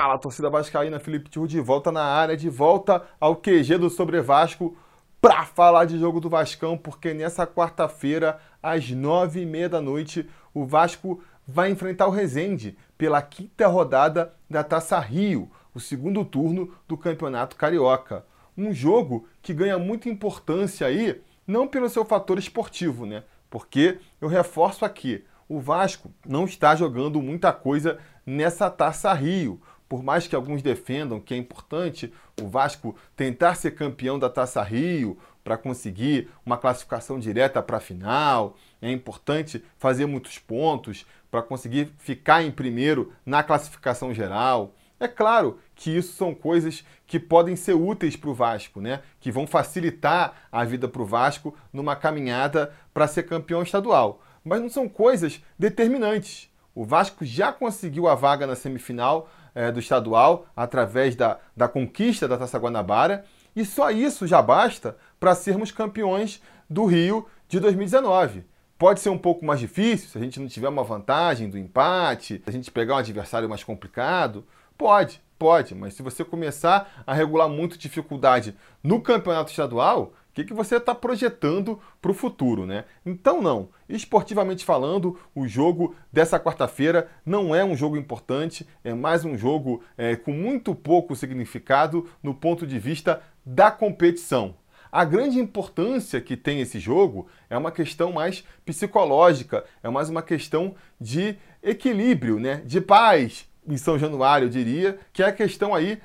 Fala, torcida vascaína, Felipe Tiru de volta na área, de volta ao QG do Sobre Vasco para falar de jogo do Vascão, porque nessa quarta-feira, às nove e meia da noite, o Vasco vai enfrentar o Resende pela quinta rodada da Taça Rio, o segundo turno do Campeonato Carioca. Um jogo que ganha muita importância aí, não pelo seu fator esportivo, né? Porque eu reforço aqui, o Vasco não está jogando muita coisa nessa Taça Rio. Por mais que alguns defendam que é importante o Vasco tentar ser campeão da Taça Rio para conseguir uma classificação direta para a final, é importante fazer muitos pontos para conseguir ficar em primeiro na classificação geral. É claro que isso são coisas que podem ser úteis para o Vasco, né? Que vão facilitar a vida para o Vasco numa caminhada para ser campeão estadual. Mas não são coisas determinantes. O Vasco já conseguiu a vaga na semifinal é, do estadual através da, da conquista da Taça Guanabara e só isso já basta para sermos campeões do Rio de 2019. Pode ser um pouco mais difícil se a gente não tiver uma vantagem do empate, se a gente pegar um adversário mais complicado. Pode, pode, mas se você começar a regular muito dificuldade no campeonato estadual, que, que você está projetando para o futuro, né? Então, não. Esportivamente falando, o jogo dessa quarta-feira não é um jogo importante, é mais um jogo é, com muito pouco significado no ponto de vista da competição. A grande importância que tem esse jogo é uma questão mais psicológica, é mais uma questão de equilíbrio, né? de paz em São Januário, eu diria, que é a questão aí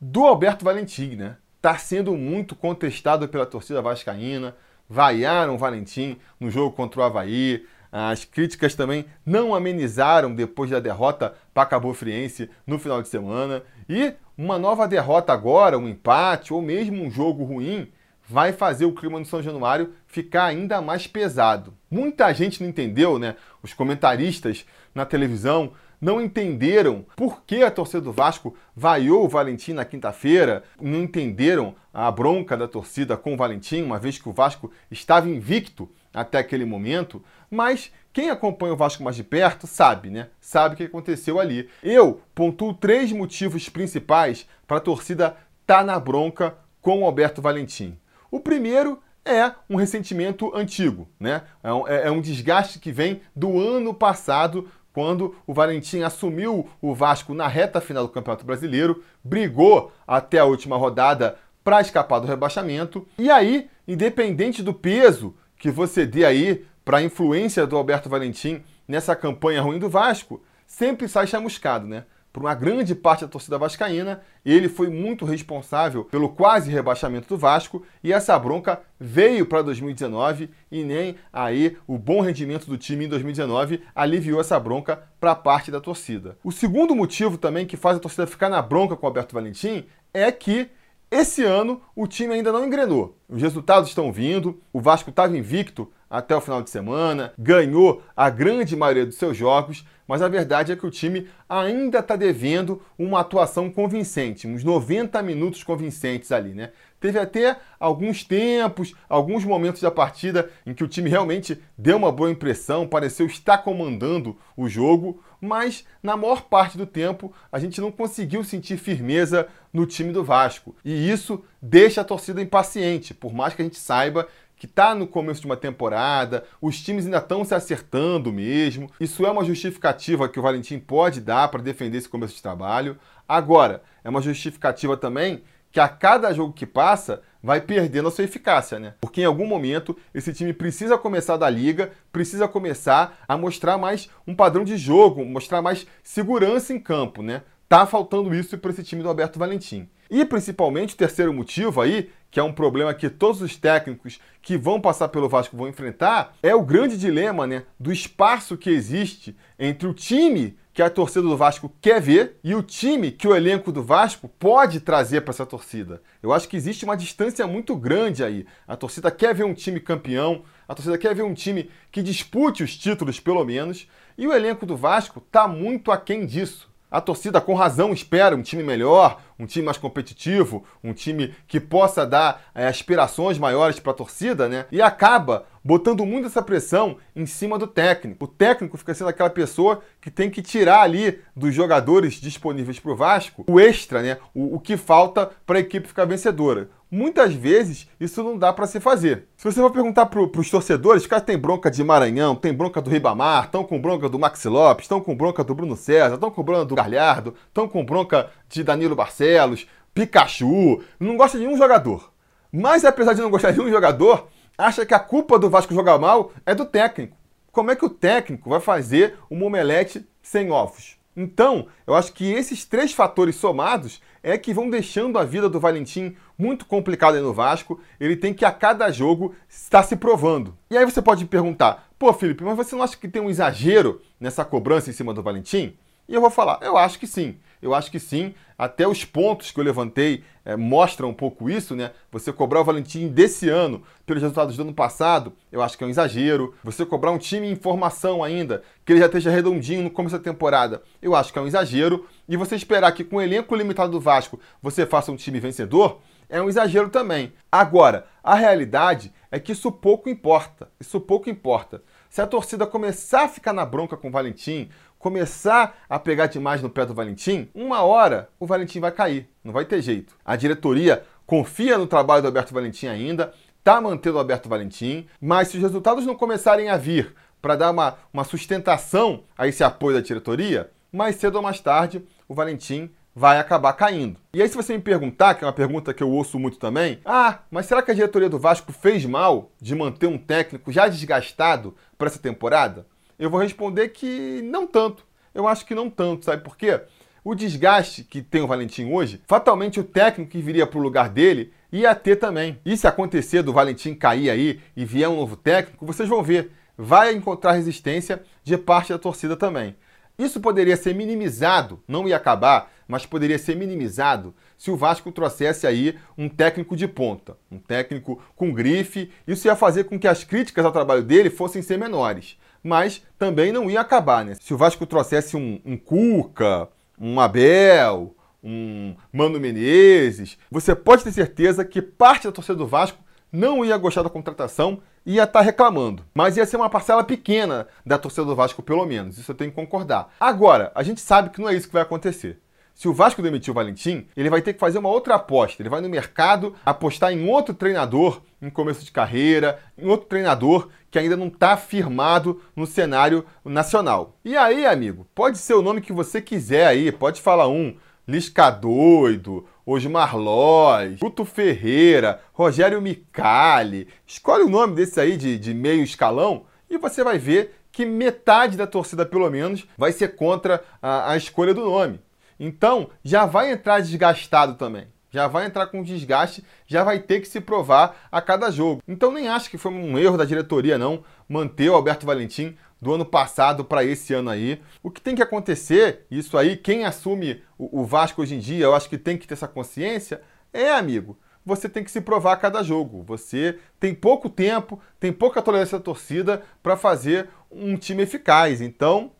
do Alberto Valentim, né? Está sendo muito contestado pela torcida vascaína. Vaiaram o Valentim no jogo contra o Havaí. As críticas também não amenizaram depois da derrota para Cabo Friense no final de semana. E uma nova derrota agora, um empate ou mesmo um jogo ruim, vai fazer o clima no São Januário ficar ainda mais pesado. Muita gente não entendeu, né? Os comentaristas na televisão não entenderam por que a torcida do Vasco vaiou o Valentim na quinta-feira, não entenderam a bronca da torcida com o Valentim, uma vez que o Vasco estava invicto até aquele momento, mas quem acompanha o Vasco mais de perto sabe, né? Sabe o que aconteceu ali. Eu pontuo três motivos principais para a torcida tá na bronca com o Alberto Valentim. O primeiro é um ressentimento antigo, né? É um, é, é um desgaste que vem do ano passado quando o Valentim assumiu o Vasco na reta final do Campeonato Brasileiro, brigou até a última rodada para escapar do rebaixamento. E aí, independente do peso que você dê aí para a influência do Alberto Valentim nessa campanha ruim do Vasco, sempre sai chamuscado, né? Por uma grande parte da torcida vascaína. Ele foi muito responsável pelo quase rebaixamento do Vasco e essa bronca veio para 2019 e nem aí o bom rendimento do time em 2019 aliviou essa bronca para parte da torcida. O segundo motivo também que faz a torcida ficar na bronca com o Alberto Valentim é que esse ano o time ainda não engrenou. Os resultados estão vindo, o Vasco estava invicto até o final de semana, ganhou a grande maioria dos seus jogos, mas a verdade é que o time ainda está devendo uma atuação convincente, uns 90 minutos convincentes ali, né? Teve até alguns tempos, alguns momentos da partida em que o time realmente deu uma boa impressão, pareceu estar comandando o jogo, mas na maior parte do tempo a gente não conseguiu sentir firmeza no time do Vasco. E isso deixa a torcida impaciente, por mais que a gente saiba que está no começo de uma temporada, os times ainda estão se acertando mesmo. Isso é uma justificativa que o Valentim pode dar para defender esse começo de trabalho. Agora, é uma justificativa também que a cada jogo que passa vai perdendo a sua eficácia, né? Porque em algum momento esse time precisa começar da liga, precisa começar a mostrar mais um padrão de jogo, mostrar mais segurança em campo, né? Tá faltando isso para esse time do Alberto Valentim. E principalmente terceiro motivo aí, que é um problema que todos os técnicos que vão passar pelo Vasco vão enfrentar, é o grande dilema, né, do espaço que existe entre o time que a torcida do Vasco quer ver e o time que o elenco do Vasco pode trazer para essa torcida. Eu acho que existe uma distância muito grande aí. A torcida quer ver um time campeão, a torcida quer ver um time que dispute os títulos pelo menos, e o elenco do Vasco está muito aquém disso. A torcida, com razão, espera um time melhor, um time mais competitivo, um time que possa dar é, aspirações maiores para a torcida, né? E acaba botando muito essa pressão em cima do técnico. O técnico fica sendo aquela pessoa que tem que tirar ali dos jogadores disponíveis para o Vasco o extra, né? O, o que falta para a equipe ficar vencedora. Muitas vezes isso não dá para se fazer. Se você for perguntar para os torcedores, os caras têm bronca de Maranhão, tem bronca do Ribamar, estão com bronca do Maxi Lopes, estão com bronca do Bruno César, estão com bronca do Galhardo, estão com bronca de Danilo Barcelos, Pikachu, não gosta de nenhum jogador. Mas apesar de não gostar de nenhum jogador, acha que a culpa do Vasco jogar mal é do técnico. Como é que o técnico vai fazer uma omelete sem ovos? Então, eu acho que esses três fatores somados é que vão deixando a vida do Valentim muito complicada no Vasco. Ele tem que a cada jogo estar se provando. E aí você pode me perguntar: pô, Felipe, mas você não acha que tem um exagero nessa cobrança em cima do Valentim? E eu vou falar: eu acho que sim. Eu acho que sim. Até os pontos que eu levantei é, mostram um pouco isso, né? Você cobrar o Valentim desse ano pelos resultados do ano passado, eu acho que é um exagero. Você cobrar um time em formação ainda, que ele já esteja redondinho no começo da temporada, eu acho que é um exagero. E você esperar que com o elenco limitado do Vasco você faça um time vencedor, é um exagero também. Agora, a realidade é que isso pouco importa. Isso pouco importa. Se a torcida começar a ficar na bronca com o Valentim, começar a pegar demais no pé do Valentim, uma hora o Valentim vai cair, não vai ter jeito. A diretoria confia no trabalho do Alberto Valentim ainda, está mantendo o Alberto Valentim, mas se os resultados não começarem a vir para dar uma, uma sustentação a esse apoio da diretoria, mais cedo ou mais tarde o Valentim vai acabar caindo. E aí, se você me perguntar, que é uma pergunta que eu ouço muito também, ah, mas será que a diretoria do Vasco fez mal de manter um técnico já desgastado para essa temporada? Eu vou responder que não tanto. Eu acho que não tanto, sabe por quê? O desgaste que tem o Valentim hoje, fatalmente o técnico que viria para o lugar dele ia ter também. E se acontecer do Valentim cair aí e vier um novo técnico, vocês vão ver, vai encontrar resistência de parte da torcida também. Isso poderia ser minimizado, não ia acabar, mas poderia ser minimizado se o Vasco trouxesse aí um técnico de ponta, um técnico com grife. Isso ia fazer com que as críticas ao trabalho dele fossem ser menores mas também não ia acabar, né? Se o Vasco trouxesse um, um Cuca, um Abel, um Mano Menezes, você pode ter certeza que parte da torcida do Vasco não ia gostar da contratação e ia estar tá reclamando. Mas ia ser uma parcela pequena da torcida do Vasco, pelo menos. Isso eu tenho que concordar. Agora, a gente sabe que não é isso que vai acontecer. Se o Vasco demitir o Valentim, ele vai ter que fazer uma outra aposta. Ele vai no mercado apostar em outro treinador em começo de carreira, em outro treinador que ainda não está firmado no cenário nacional. E aí, amigo, pode ser o nome que você quiser aí, pode falar um. Lisca Doido, Osmar Loz, Guto Ferreira, Rogério Micali. Escolhe o nome desse aí de, de meio escalão e você vai ver que metade da torcida, pelo menos, vai ser contra a, a escolha do nome. Então, já vai entrar desgastado também. Já vai entrar com desgaste, já vai ter que se provar a cada jogo. Então, nem acho que foi um erro da diretoria, não, manter o Alberto Valentim do ano passado para esse ano aí. O que tem que acontecer, isso aí, quem assume o, Vasco hoje em dia, eu acho que tem que ter essa consciência, é, amigo, você tem que se provar a cada jogo. Você tem pouco tempo, tem pouca tolerância da torcida para fazer um time eficaz. Então,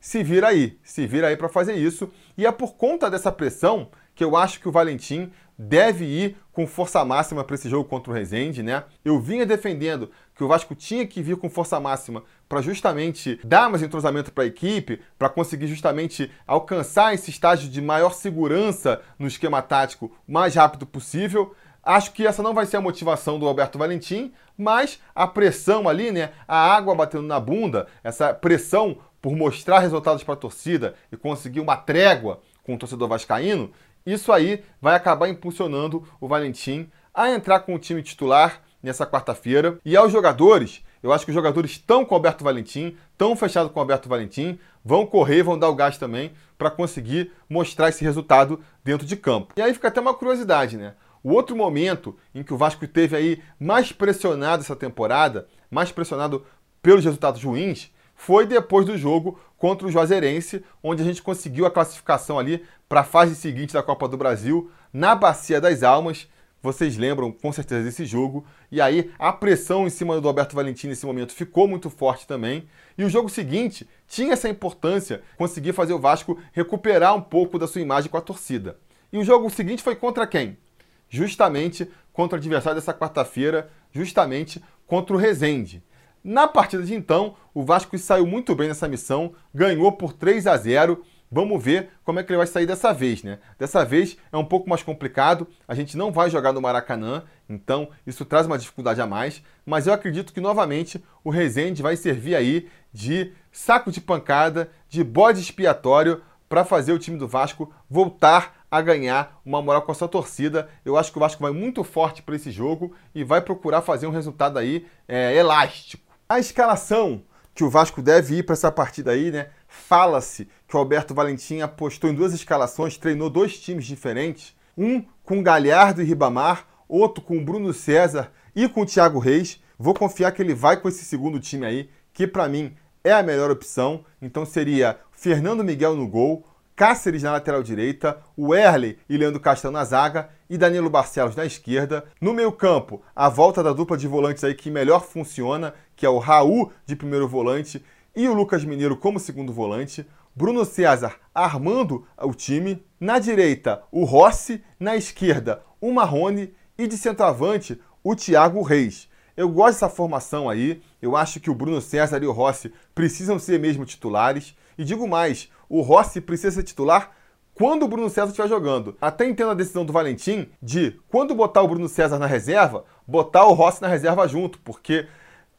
se vira aí, se vira aí para fazer isso. E é por conta dessa pressão que eu acho que o Valentim deve ir com força máxima para esse jogo contra o Rezende, né? Eu vinha defendendo que o Vasco tinha que vir com força máxima para justamente dar mais entrosamento para a equipe, para conseguir justamente alcançar esse estágio de maior segurança no esquema tático o mais rápido possível. Acho que essa não vai ser a motivação do Alberto Valentim, mas a pressão ali, né? A água batendo na bunda, essa pressão por mostrar resultados para a torcida e conseguir uma trégua com o torcedor vascaíno, isso aí vai acabar impulsionando o Valentim a entrar com o time titular nessa quarta-feira. E aos jogadores, eu acho que os jogadores estão com o Alberto Valentim, estão fechados com o Alberto Valentim, vão correr, vão dar o gás também para conseguir mostrar esse resultado dentro de campo. E aí fica até uma curiosidade, né? O outro momento em que o Vasco teve aí mais pressionado essa temporada, mais pressionado pelos resultados ruins, foi depois do jogo contra o Juazeirense, onde a gente conseguiu a classificação ali para a fase seguinte da Copa do Brasil, na Bacia das Almas. Vocês lembram com certeza desse jogo. E aí a pressão em cima do Alberto Valentim nesse momento ficou muito forte também. E o jogo seguinte tinha essa importância, conseguir fazer o Vasco recuperar um pouco da sua imagem com a torcida. E o jogo seguinte foi contra quem? Justamente contra o adversário dessa quarta-feira, justamente contra o Rezende. Na partida de então, o Vasco saiu muito bem nessa missão, ganhou por 3 a 0 Vamos ver como é que ele vai sair dessa vez, né? Dessa vez é um pouco mais complicado, a gente não vai jogar no Maracanã, então isso traz uma dificuldade a mais, mas eu acredito que novamente o Rezende vai servir aí de saco de pancada, de bode expiatório para fazer o time do Vasco voltar a ganhar uma moral com a sua torcida. Eu acho que o Vasco vai muito forte para esse jogo e vai procurar fazer um resultado aí é, elástico. A escalação que o Vasco deve ir para essa partida aí, né? Fala-se que o Alberto Valentim apostou em duas escalações, treinou dois times diferentes, um com Galhardo e Ribamar, outro com Bruno César e com Thiago Reis. Vou confiar que ele vai com esse segundo time aí, que para mim é a melhor opção. Então seria Fernando Miguel no gol, Cáceres na lateral direita, o Erley e Leandro Castro na zaga e Danilo Barcelos na esquerda. No meio-campo, a volta da dupla de volantes aí que melhor funciona, que é o Raul de primeiro volante e o Lucas Mineiro como segundo volante. Bruno César armando o time. Na direita, o Rossi. Na esquerda, o Marrone. E de centroavante, o Thiago Reis. Eu gosto dessa formação aí. Eu acho que o Bruno César e o Rossi precisam ser mesmo titulares. E digo mais, o Rossi precisa ser titular quando o Bruno César estiver jogando. Até entendo a decisão do Valentim de, quando botar o Bruno César na reserva, botar o Rossi na reserva junto, porque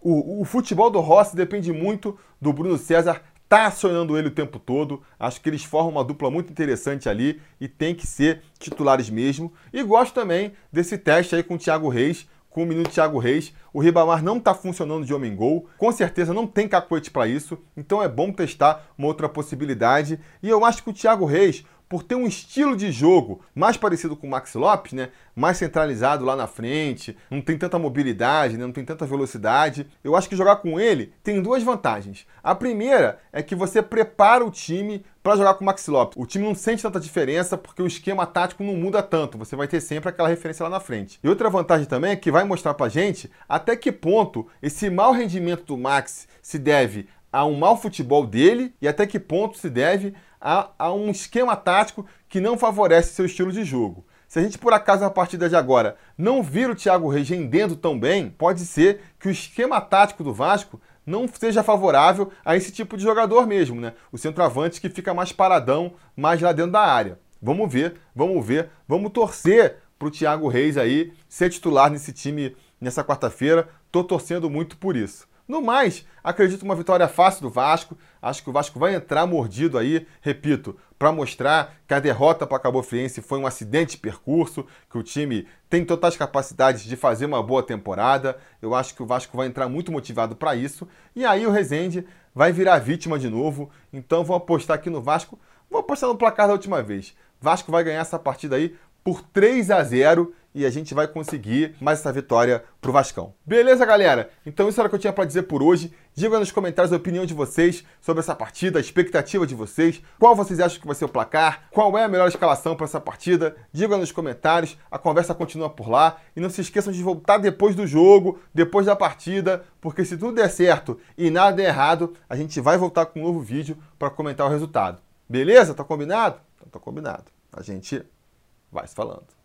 o, o futebol do Rossi depende muito do Bruno César tá acionando ele o tempo todo. Acho que eles formam uma dupla muito interessante ali e tem que ser titulares mesmo. E gosto também desse teste aí com o Thiago Reis, com o menino Thiago Reis. O Ribamar não está funcionando de homem-gol, com certeza não tem cacoete para isso, então é bom testar uma outra possibilidade. E eu acho que o Thiago Reis por ter um estilo de jogo mais parecido com o Max Lopes, né? Mais centralizado lá na frente, não tem tanta mobilidade, né? não tem tanta velocidade. Eu acho que jogar com ele tem duas vantagens. A primeira é que você prepara o time para jogar com o Max Lopes. O time não sente tanta diferença porque o esquema tático não muda tanto. Você vai ter sempre aquela referência lá na frente. E outra vantagem também é que vai mostrar pra gente até que ponto esse mau rendimento do Max se deve a um mau futebol dele e até que ponto se deve a, a um esquema tático que não favorece seu estilo de jogo. Se a gente por acaso na partida de agora não vir o Thiago Reis rendendo tão bem, pode ser que o esquema tático do Vasco não seja favorável a esse tipo de jogador mesmo, né? O centroavante que fica mais paradão, mais lá dentro da área. Vamos ver, vamos ver, vamos torcer para o Thiago Reis aí ser titular nesse time nessa quarta-feira. Tô torcendo muito por isso. No mais, acredito uma vitória fácil do Vasco. Acho que o Vasco vai entrar mordido aí, repito, para mostrar que a derrota para a Cabo Friense foi um acidente de percurso, que o time tem totais capacidades de fazer uma boa temporada. Eu acho que o Vasco vai entrar muito motivado para isso. E aí o Rezende vai virar vítima de novo. Então vou apostar aqui no Vasco. Vou apostar no placar da última vez. Vasco vai ganhar essa partida aí por 3 a 0 e a gente vai conseguir mais essa vitória pro Vascão. Beleza, galera? Então isso era o que eu tinha para dizer por hoje. Diga nos comentários a opinião de vocês sobre essa partida, a expectativa de vocês, qual vocês acham que vai ser o placar, qual é a melhor escalação para essa partida. Diga nos comentários, a conversa continua por lá e não se esqueçam de voltar depois do jogo, depois da partida, porque se tudo der certo e nada der errado, a gente vai voltar com um novo vídeo para comentar o resultado. Beleza? Tá combinado? Então tá combinado. A gente vai se falando.